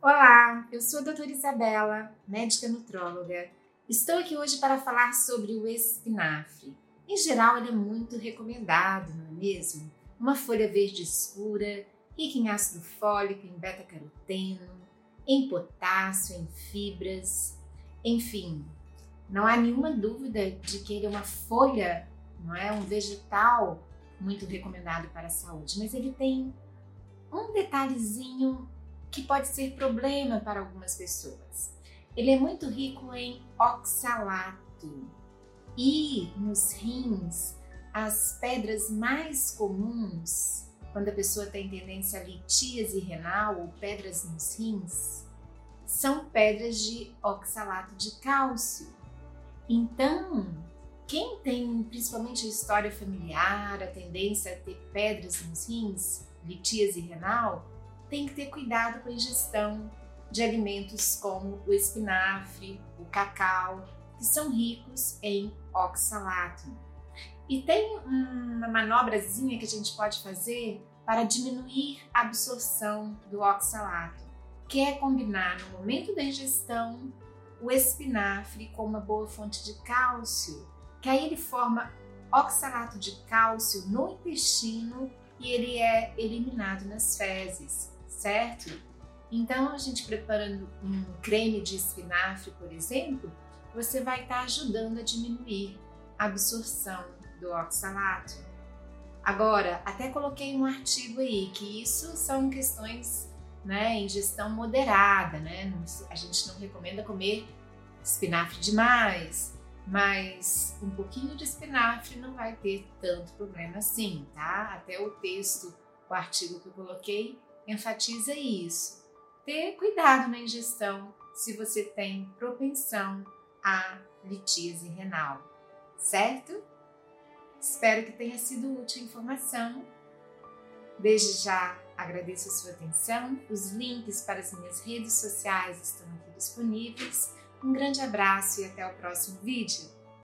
Olá, eu sou a doutora Isabela, médica nutróloga. Estou aqui hoje para falar sobre o espinafre. Em geral, ele é muito recomendado, não é mesmo? Uma folha verde escura, rica em ácido fólico, em beta-caroteno, em potássio, em fibras, enfim, não há nenhuma dúvida de que ele é uma folha, não é um vegetal muito recomendado para a saúde, mas ele tem um detalhezinho que pode ser problema para algumas pessoas. Ele é muito rico em oxalato e nos rins as pedras mais comuns quando a pessoa tem tendência a litíase renal ou pedras nos rins são pedras de oxalato de cálcio. Então, quem tem principalmente a história familiar, a tendência a ter pedras nos rins, litíase renal, tem que ter cuidado com a ingestão de alimentos como o espinafre, o cacau, que são ricos em oxalato. E tem uma manobrazinha que a gente pode fazer para diminuir a absorção do oxalato, que é combinar no momento da ingestão o espinafre com uma boa fonte de cálcio, que aí ele forma oxalato de cálcio no intestino e ele é eliminado nas fezes certo? Então, a gente preparando um creme de espinafre, por exemplo, você vai estar tá ajudando a diminuir a absorção do oxalato. Agora, até coloquei um artigo aí que isso são questões, né, ingestão moderada, né? A gente não recomenda comer espinafre demais, mas um pouquinho de espinafre não vai ter tanto problema assim, tá? Até o texto, o artigo que eu coloquei enfatiza isso. Ter cuidado na ingestão se você tem propensão à litíase renal, certo? Espero que tenha sido útil a informação. Desde já agradeço a sua atenção. Os links para as minhas redes sociais estão aqui disponíveis. Um grande abraço e até o próximo vídeo.